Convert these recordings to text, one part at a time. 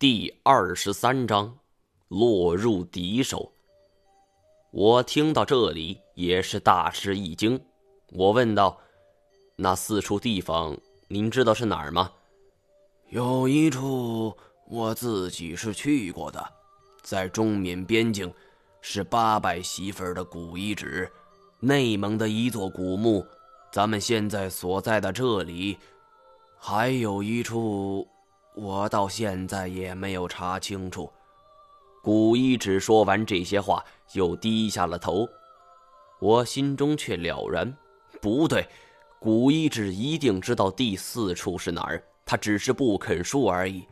第二十三章，落入敌手。我听到这里也是大吃一惊。我问道：“那四处地方，您知道是哪儿吗？”有一处我自己是去过的，在中缅边境，是八百媳妇儿的古遗址，内蒙的一座古墓。咱们现在所在的这里，还有一处。我到现在也没有查清楚。古一指说完这些话，又低下了头。我心中却了然，不对，古一指一定知道第四处是哪儿，他只是不肯说而已。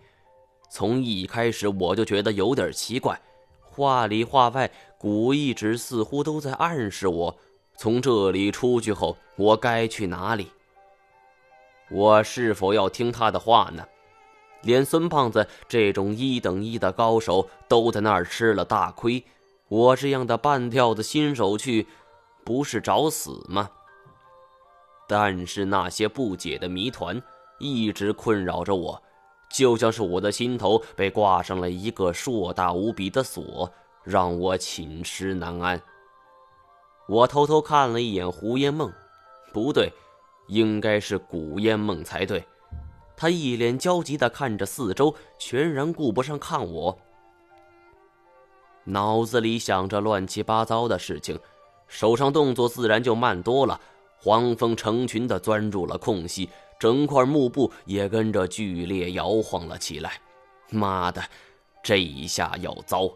从一开始我就觉得有点奇怪，话里话外，古一指似乎都在暗示我，从这里出去后，我该去哪里？我是否要听他的话呢？连孙胖子这种一等一的高手都在那儿吃了大亏，我这样的半吊子新手去，不是找死吗？但是那些不解的谜团一直困扰着我，就像是我的心头被挂上了一个硕大无比的锁，让我寝食难安。我偷偷看了一眼胡烟梦，不对，应该是古烟梦才对。他一脸焦急地看着四周，全然顾不上看我。脑子里想着乱七八糟的事情，手上动作自然就慢多了。黄蜂成群地钻入了空隙，整块幕布也跟着剧烈摇晃了起来。妈的，这一下要糟！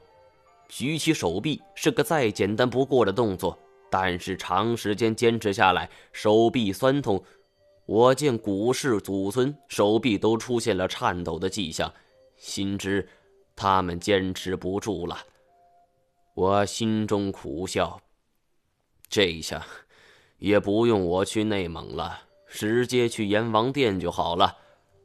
举起手臂是个再简单不过的动作，但是长时间坚持下来，手臂酸痛。我见古氏祖孙手臂都出现了颤抖的迹象，心知他们坚持不住了。我心中苦笑，这一下也不用我去内蒙了，直接去阎王殿就好了。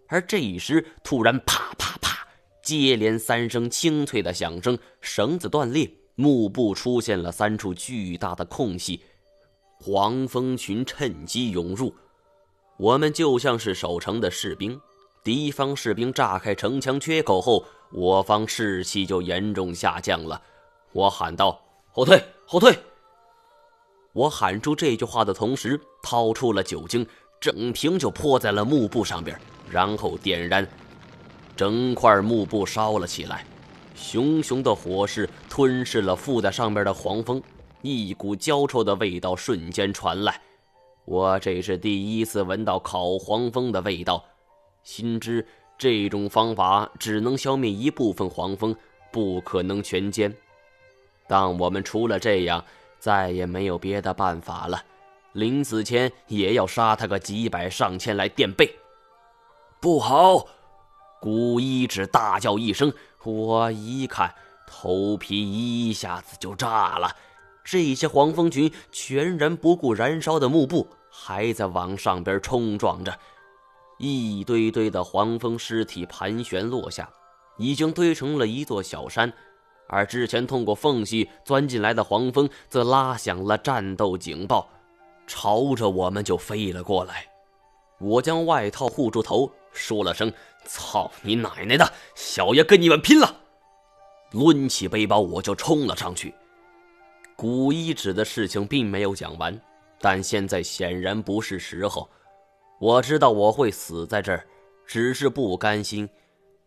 而这时，突然啪啪啪，接连三声清脆的响声，绳子断裂，幕布出现了三处巨大的空隙，黄蜂群趁机涌入。我们就像是守城的士兵，敌方士兵炸开城墙缺口后，我方士气就严重下降了。我喊道：“后退，后退！”我喊出这句话的同时，掏出了酒精，整瓶就泼在了幕布上边，然后点燃，整块幕布烧了起来。熊熊的火势吞噬了附在上面的黄蜂，一股焦臭的味道瞬间传来。我这是第一次闻到烤黄蜂的味道，心知这种方法只能消灭一部分黄蜂，不可能全歼。但我们除了这样，再也没有别的办法了。临死前也要杀他个几百上千来垫背。不好！古一指大叫一声，我一看，头皮一下子就炸了。这些黄蜂群全然不顾燃烧的幕布。还在往上边冲撞着，一堆堆的黄蜂尸体盘旋落下，已经堆成了一座小山。而之前通过缝隙钻进来的黄蜂，则拉响了战斗警报，朝着我们就飞了过来。我将外套护住头，说了声“操你奶奶的，小爷跟你们拼了！”抡起背包，我就冲了上去。古一指的事情并没有讲完。但现在显然不是时候。我知道我会死在这儿，只是不甘心，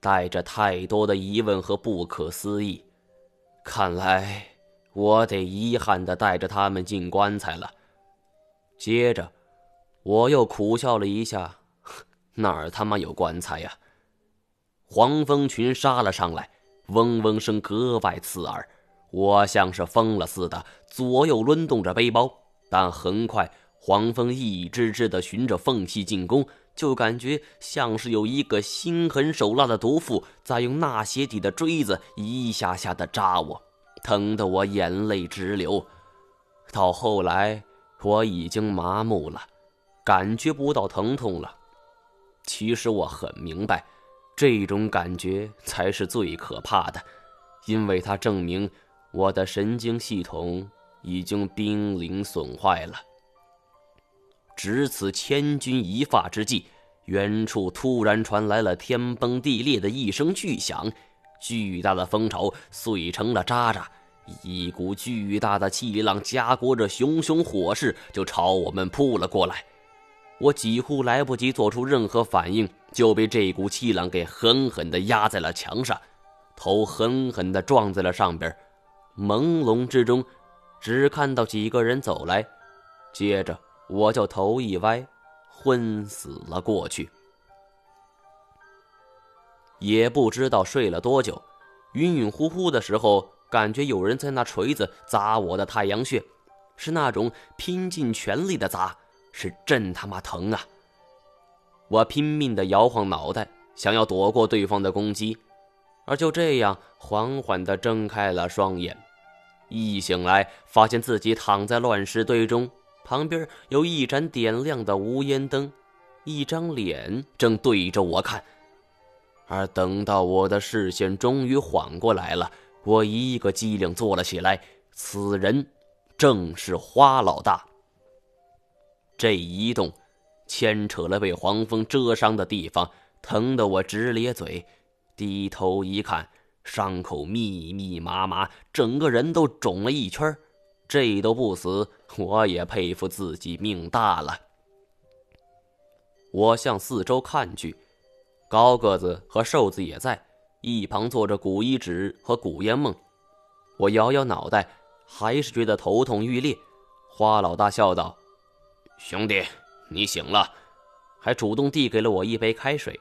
带着太多的疑问和不可思议。看来我得遗憾地带着他们进棺材了。接着，我又苦笑了一下，哪儿他妈有棺材呀？黄蜂群杀了上来，嗡嗡声格外刺耳。我像是疯了似的，左右抡动着背包。但很快，黄蜂一只只的循着缝隙进攻，就感觉像是有一个心狠手辣的毒妇在用纳鞋底的锥子一下下的扎我，疼得我眼泪直流。到后来，我已经麻木了，感觉不到疼痛了。其实我很明白，这种感觉才是最可怕的，因为它证明我的神经系统。已经濒临损坏了。值此千钧一发之际，远处突然传来了天崩地裂的一声巨响，巨大的蜂巢碎成了渣渣，一股巨大的气浪夹裹着熊熊火势就朝我们扑了过来。我几乎来不及做出任何反应，就被这股气浪给狠狠地压在了墙上，头狠狠地撞在了上边。朦胧之中，只看到几个人走来，接着我就头一歪，昏死了过去。也不知道睡了多久，晕晕乎乎的时候，感觉有人在拿锤子砸我的太阳穴，是那种拼尽全力的砸，是真他妈疼啊！我拼命的摇晃脑袋，想要躲过对方的攻击，而就这样缓缓的睁开了双眼，一醒来发现自己躺在乱石堆中，旁边有一盏点亮的无烟灯，一张脸正对着我看。而等到我的视线终于缓过来了，我一个机灵坐了起来。此人正是花老大。这一动，牵扯了被黄蜂蛰伤的地方，疼得我直咧嘴。低头一看，伤口密密麻麻，整个人都肿了一圈。这都不死，我也佩服自己命大了。我向四周看去。高个子和瘦子也在一旁坐着，古一指和古烟梦。我摇摇脑袋，还是觉得头痛欲裂。花老大笑道：“兄弟，你醒了。”还主动递给了我一杯开水。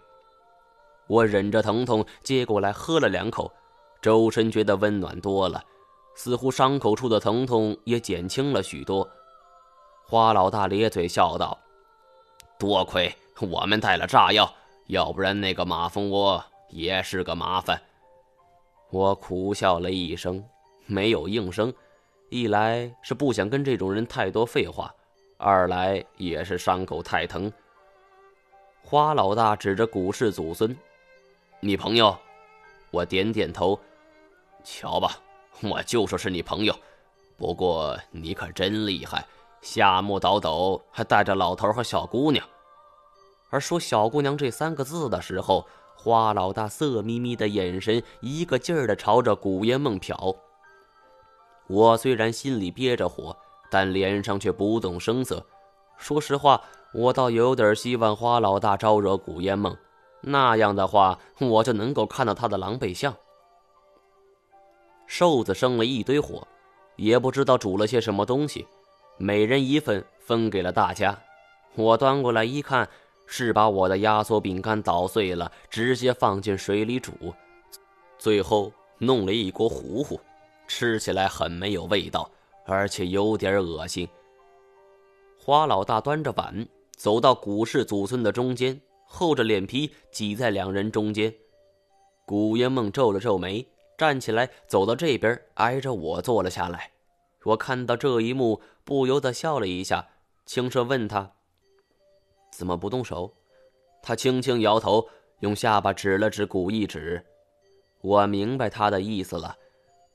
我忍着疼痛接过来喝了两口，周身觉得温暖多了，似乎伤口处的疼痛也减轻了许多。花老大咧嘴笑道：“多亏我们带了炸药。”要不然那个马蜂窝也是个麻烦。我苦笑了一声，没有应声。一来是不想跟这种人太多废话，二来也是伤口太疼。花老大指着古氏祖孙：“你朋友？”我点点头：“瞧吧，我就说是你朋友。不过你可真厉害，下墓倒斗还带着老头和小姑娘。”而说“小姑娘”这三个字的时候，花老大色眯眯的眼神一个劲儿的朝着古烟梦瞟。我虽然心里憋着火，但脸上却不动声色。说实话，我倒有点希望花老大招惹古烟梦，那样的话，我就能够看到他的狼狈相。瘦子生了一堆火，也不知道煮了些什么东西，每人一份，分给了大家。我端过来一看。是把我的压缩饼干捣碎了，直接放进水里煮，最后弄了一锅糊糊，吃起来很没有味道，而且有点恶心。花老大端着碗走到古氏祖孙的中间，厚着脸皮挤在两人中间。古烟梦皱了皱眉，站起来走到这边，挨着我坐了下来。我看到这一幕，不由得笑了一下，轻声问他。怎么不动手？他轻轻摇头，用下巴指了指古一指。我明白他的意思了。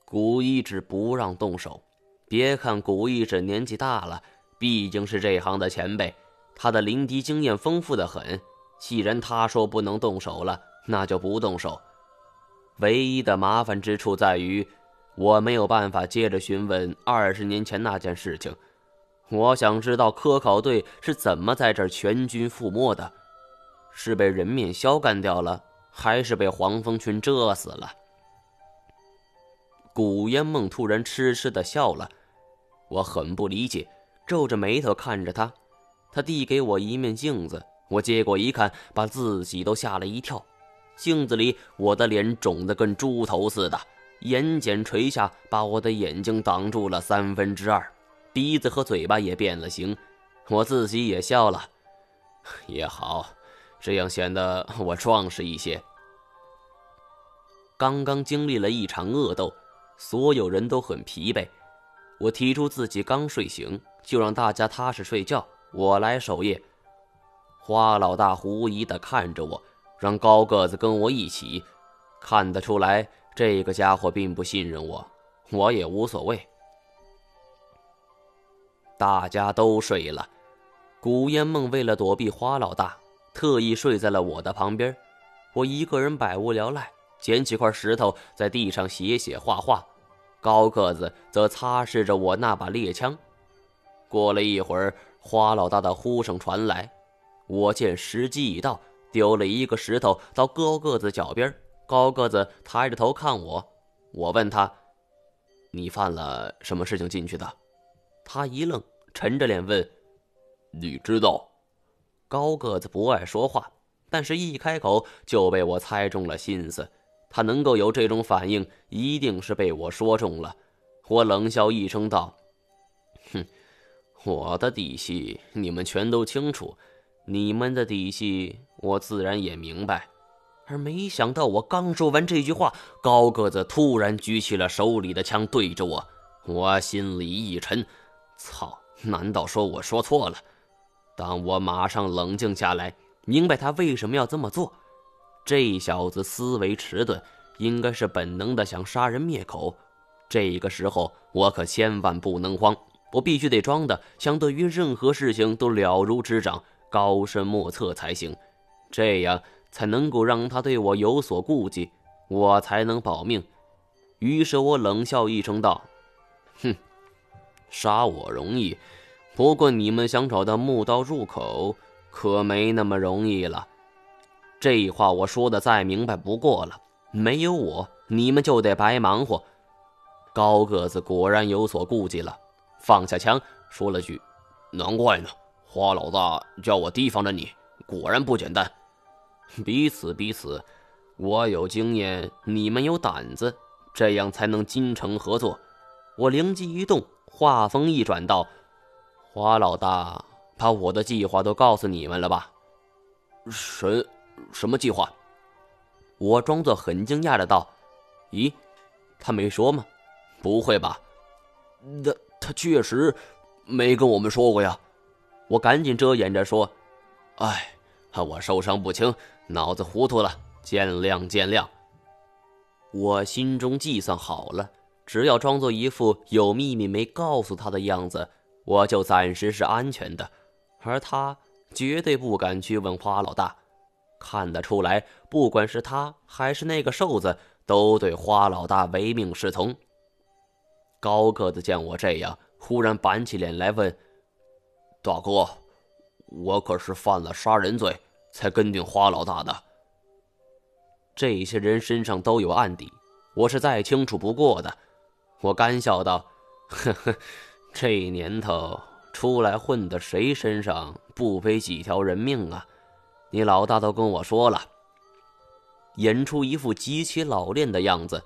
古一指不让动手。别看古一指年纪大了，毕竟是这行的前辈，他的临敌经验丰富的很。既然他说不能动手了，那就不动手。唯一的麻烦之处在于，我没有办法接着询问二十年前那件事情。我想知道科考队是怎么在这儿全军覆没的，是被人面鸮干掉了，还是被黄蜂群蛰死了？古烟梦突然痴痴的笑了，我很不理解，皱着眉头看着他。他递给我一面镜子，我接过一看，把自己都吓了一跳。镜子里我的脸肿得跟猪头似的，眼睑垂下，把我的眼睛挡住了三分之二。鼻子和嘴巴也变了形，我自己也笑了。也好，这样显得我壮实一些。刚刚经历了一场恶斗，所有人都很疲惫。我提出自己刚睡醒，就让大家踏实睡觉，我来守夜。花老大狐疑的看着我，让高个子跟我一起。看得出来，这个家伙并不信任我，我也无所谓。大家都睡了，古烟梦为了躲避花老大，特意睡在了我的旁边。我一个人百无聊赖，捡起块石头在地上写写画画，高个子则擦拭着我那把猎枪。过了一会儿，花老大的呼声传来，我见时机已到，丢了一个石头到高个子脚边。高个子抬着头看我，我问他：“你犯了什么事情进去的？”他一愣，沉着脸问：“你知道？”高个子不爱说话，但是一开口就被我猜中了心思。他能够有这种反应，一定是被我说中了。我冷笑一声道：“哼，我的底细你们全都清楚，你们的底细我自然也明白。”而没想到，我刚说完这句话，高个子突然举起了手里的枪，对着我。我心里一沉，操！难道说我说错了？但我马上冷静下来，明白他为什么要这么做。这小子思维迟钝，应该是本能的想杀人灭口。这个时候，我可千万不能慌，我必须得装的相对于任何事情都了如指掌、高深莫测才行，这样才能够让他对我有所顾忌，我才能保命。于是我冷笑一声道：“哼，杀我容易。”不过，你们想找到墓道入口，可没那么容易了。这话我说的再明白不过了。没有我，你们就得白忙活。高个子果然有所顾忌了，放下枪，说了句：“难怪呢，花老大叫我提防着你，果然不简单。彼此彼此，我有经验，你们有胆子，这样才能精诚合作。”我灵机一动，话锋一转道。花老大把我的计划都告诉你们了吧？什什么计划？我装作很惊讶的道：“咦，他没说吗？不会吧？那他确实没跟我们说过呀。”我赶紧遮掩着说：“哎，我受伤不轻，脑子糊涂了，见谅见谅。”我心中计算好了，只要装作一副有秘密没告诉他的样子。我就暂时是安全的，而他绝对不敢去问花老大。看得出来，不管是他还是那个瘦子，都对花老大唯命是从。高个子见我这样，忽然板起脸来问：“大哥，我可是犯了杀人罪，才跟定花老大的。这些人身上都有案底，我是再清楚不过的。”我干笑道：“呵呵。”这年头出来混的，谁身上不背几条人命啊？你老大都跟我说了，演出一副极其老练的样子，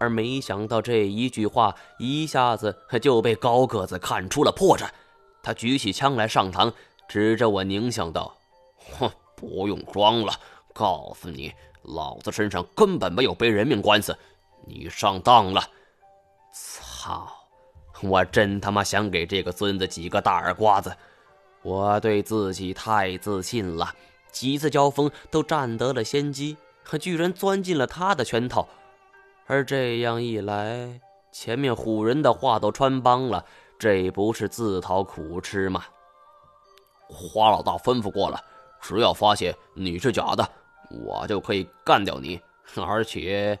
而没想到这一句话一下子就被高个子看出了破绽。他举起枪来上膛，指着我狞笑道：“哼，不用装了，告诉你，老子身上根本没有背人命官司，你上当了。”操！我真他妈想给这个孙子几个大耳刮子！我对自己太自信了，几次交锋都占得了先机，可居然钻进了他的圈套。而这样一来，前面唬人的话都穿帮了，这不是自讨苦吃吗？花老大吩咐过了，只要发现你是假的，我就可以干掉你。而且，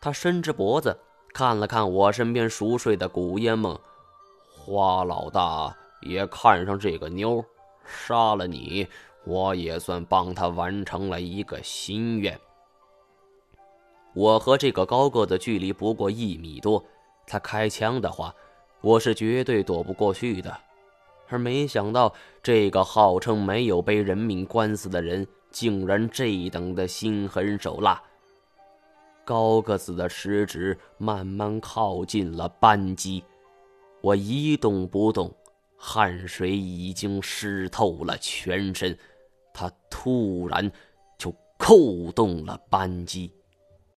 他伸直脖子。看了看我身边熟睡的古烟梦，花老大也看上这个妞，杀了你，我也算帮他完成了一个心愿。我和这个高个子距离不过一米多，他开枪的话，我是绝对躲不过去的。而没想到，这个号称没有背人命官司的人，竟然这等的心狠手辣。高个子的食指慢慢靠近了扳机，我一动不动，汗水已经湿透了全身。他突然就扣动了扳机。